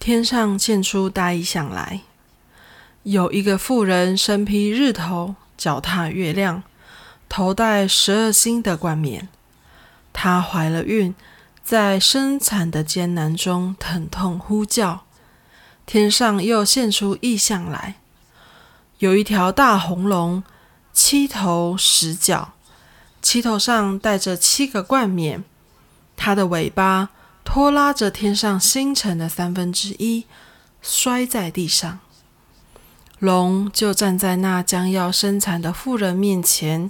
天上现出大异象来，有一个妇人身披日头，脚踏月亮，头戴十二星的冠冕。她怀了孕，在生产的艰难中疼痛呼叫。天上又现出异象来，有一条大红龙，七头十脚，七头上戴着七个冠冕，它的尾巴。拖拉着天上星辰的三分之一，摔在地上。龙就站在那将要生产的妇人面前，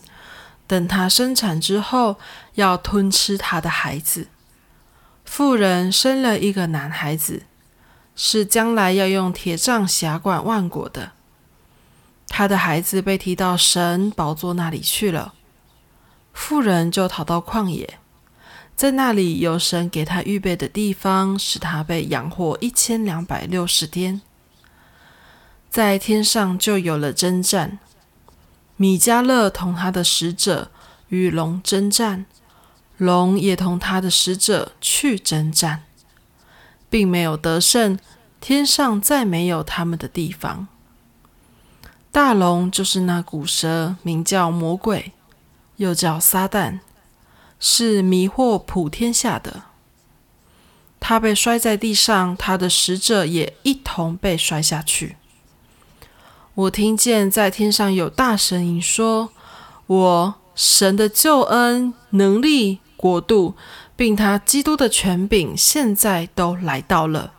等她生产之后，要吞吃她的孩子。妇人生了一个男孩子，是将来要用铁杖辖管万国的。他的孩子被提到神宝座那里去了，妇人就逃到旷野。在那里有神给他预备的地方，使他被养活一千两百六十天。在天上就有了征战，米迦勒同他的使者与龙征战，龙也同他的使者去征战，并没有得胜。天上再没有他们的地方。大龙就是那古蛇，名叫魔鬼，又叫撒旦。是迷惑普天下的，他被摔在地上，他的使者也一同被摔下去。我听见在天上有大声音说：“我神的救恩、能力、国度，并他基督的权柄，现在都来到了，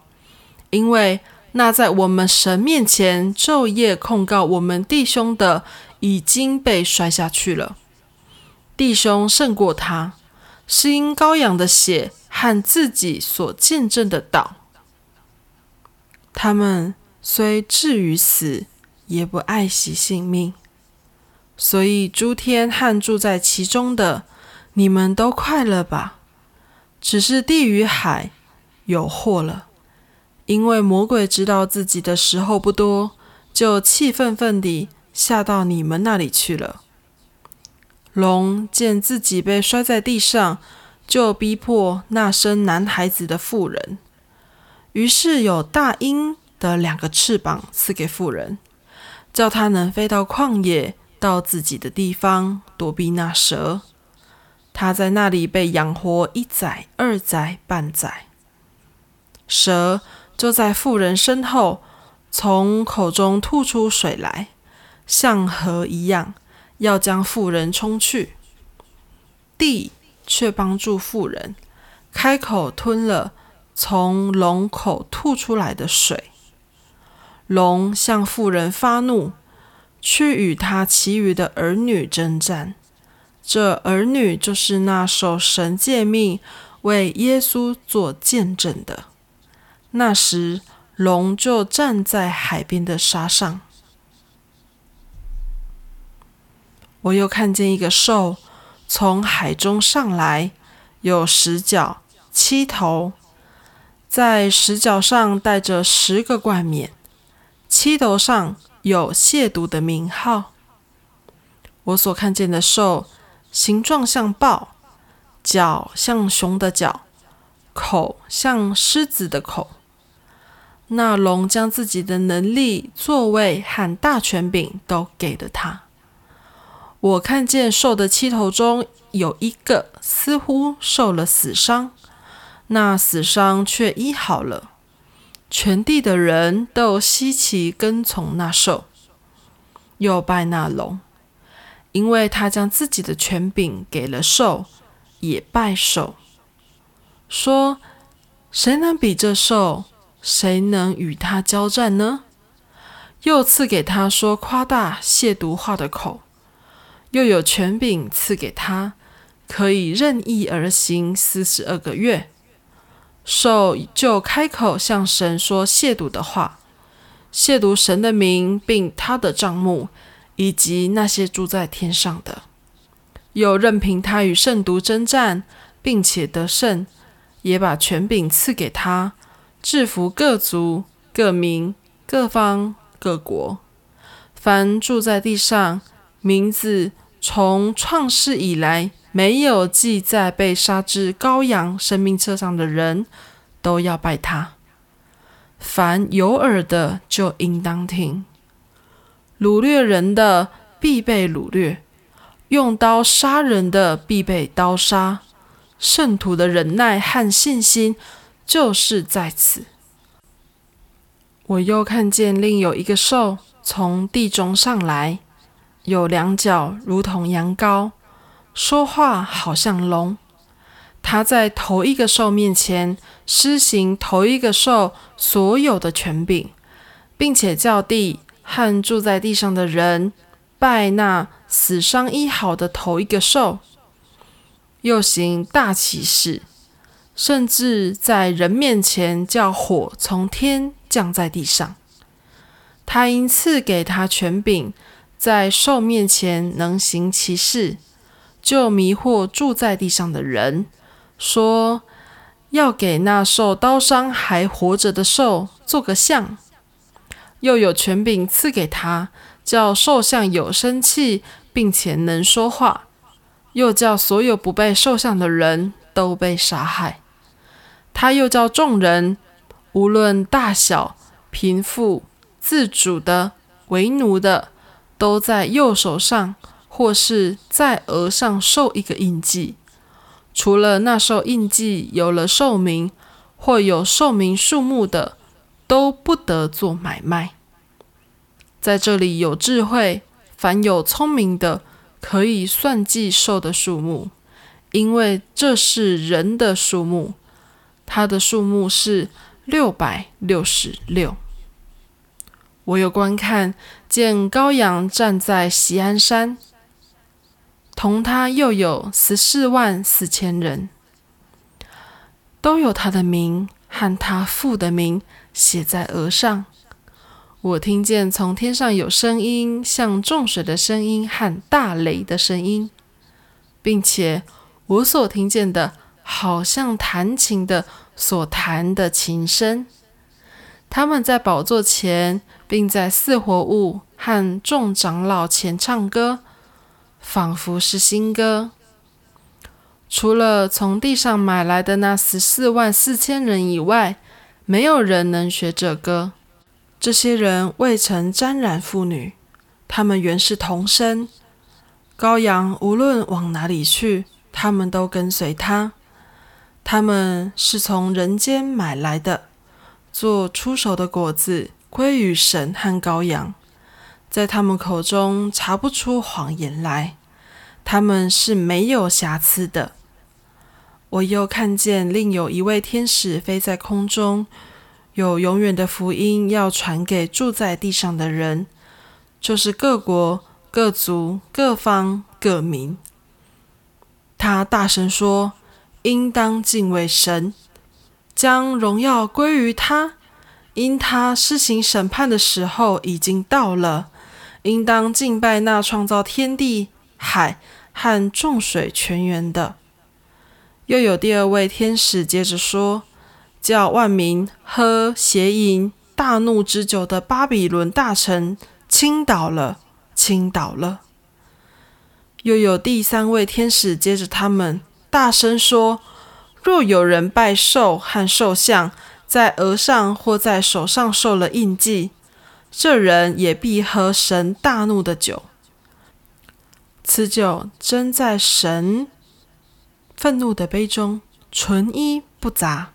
因为那在我们神面前昼夜控告我们弟兄的，已经被摔下去了。”弟兄胜过他，是因羔羊的血和自己所见证的道。他们虽至于死，也不爱惜性命。所以诸天和住在其中的，你们都快乐吧。只是地与海有祸了，因为魔鬼知道自己的时候不多，就气愤愤地下到你们那里去了。龙见自己被摔在地上，就逼迫那生男孩子的妇人。于是有大鹰的两个翅膀赐给妇人，叫她能飞到旷野，到自己的地方躲避那蛇。他在那里被养活一载、二载、半载。蛇就在妇人身后，从口中吐出水来，像河一样。要将妇人冲去，地却帮助妇人，开口吞了从龙口吐出来的水。龙向妇人发怒，去与他其余的儿女征战。这儿女就是那受神诫命为耶稣做见证的。那时，龙就站在海边的沙上。我又看见一个兽从海中上来，有十角七头，在十角上带着十个冠冕，七头上有亵渎的名号。我所看见的兽形状像豹，脚像熊的脚，口像狮子的口。那龙将自己的能力、座位和大权柄都给了他。我看见兽的七头中有一个似乎受了死伤，那死伤却医好了。全地的人都稀奇跟从那兽，又拜那龙，因为他将自己的权柄给了兽，也拜兽，说：谁能比这兽？谁能与他交战呢？又赐给他说夸大亵渎话的口。又有权柄赐给他，可以任意而行四十二个月。兽就开口向神说亵渎的话，亵渎神的名，并他的帐幕，以及那些住在天上的。又任凭他与圣徒征战，并且得胜，也把权柄赐给他，制服各族、各民、各方、各国，凡住在地上，名字。从创世以来，没有记在被杀之羔羊生命册上的人，都要拜他。凡有耳的就应当听。掳掠人的必被掳掠，用刀杀人的必被刀杀。圣徒的忍耐和信心就是在此。我又看见另有一个兽从地中上来，有两脚如同羊羔，说话好像龙。他在头一个兽面前施行头一个兽所有的权柄，并且叫地。和住在地上的人拜那死伤医好的头一个兽，又行大奇事，甚至在人面前叫火从天降在地上。他因赐给他权柄，在兽面前能行其事，就迷惑住在地上的人，说要给那受刀伤还活着的兽做个像。又有权柄赐给他，叫兽像有生气，并且能说话；又叫所有不被兽像的人都被杀害。他又叫众人，无论大小、贫富、自主的、为奴的，都在右手上或是在额上受一个印记。除了那受印记有了寿命或有寿命数目的。都不得做买卖。在这里有智慧，凡有聪明的，可以算计兽的数目，因为这是人的数目。它的数目是六百六十六。我有观看，见高阳站在锡安山，同他又有十四万四千人，都有他的名和他父的名。写在额上。我听见从天上有声音，像众水的声音和大雷的声音，并且我所听见的，好像弹琴的所弹的琴声。他们在宝座前，并在四活物和众长老前唱歌，仿佛是新歌。除了从地上买来的那十四万四千人以外。没有人能学这歌。这些人未曾沾染妇女，他们原是童生。羔羊无论往哪里去，他们都跟随他。他们是从人间买来的，做出手的果子归于神和羔羊，在他们口中查不出谎言来。他们是没有瑕疵的。我又看见另有一位天使飞在空中，有永远的福音要传给住在地上的人，就是各国、各族、各方、各民。他大声说：“应当敬畏神，将荣耀归于他，因他施行审判的时候已经到了。应当敬拜那创造天地、海和众水泉源的。”又有第二位天使接着说：“叫万民喝邪淫大怒之酒的巴比伦大臣倾倒了，倾倒了。”又有第三位天使接着他们大声说：“若有人拜兽和兽像，在额上或在手上受了印记，这人也必喝神大怒的酒。此酒真在神。”愤怒的杯中，纯一不杂。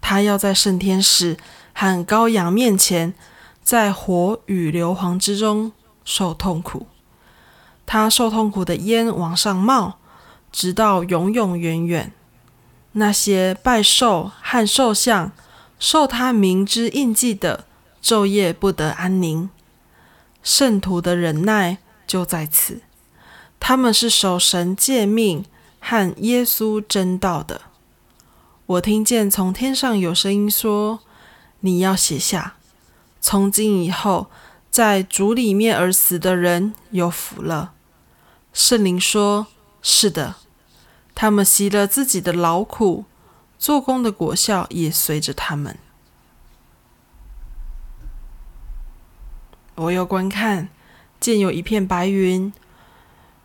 他要在圣天使和羔羊面前，在火与硫磺之中受痛苦。他受痛苦的烟往上冒，直到永永远远。那些拜兽和兽像、受他名之印记的，昼夜不得安宁。圣徒的忍耐就在此。他们是守神诫命。和耶稣真道的，我听见从天上有声音说：“你要写下，从今以后，在主里面而死的人有福了。”圣灵说：“是的，他们习了自己的劳苦，做工的果效也随着他们。”我又观看，见有一片白云。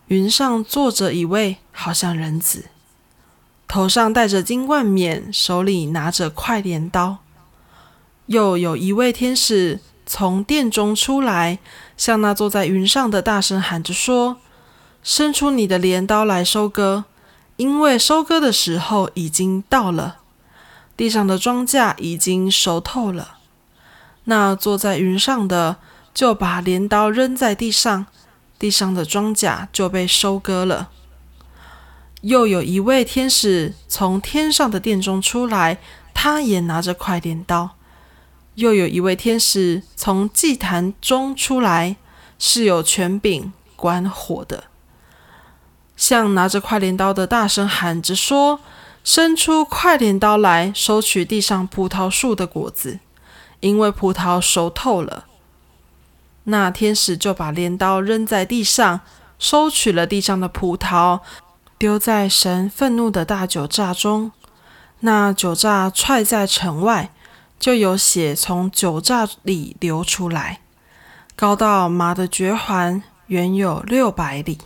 云上坐着一位，好像人子，头上戴着金冠冕，手里拿着快镰刀。又有一位天使从殿中出来，向那坐在云上的大声喊着说：“伸出你的镰刀来收割，因为收割的时候已经到了，地上的庄稼已经熟透了。”那坐在云上的就把镰刀扔在地上，地上的庄稼就被收割了。又有一位天使从天上的殿中出来，他也拿着块镰刀。又有一位天使从祭坛中出来，是有权柄管火的，向拿着快镰刀的大声喊着说：“伸出快镰刀来，收取地上葡萄树的果子，因为葡萄熟透了。”那天使就把镰刀扔在地上，收取了地上的葡萄。丢在神愤怒的大酒榨中，那酒榨踹在城外，就有血从酒榨里流出来，高到马的绝环，远有六百里。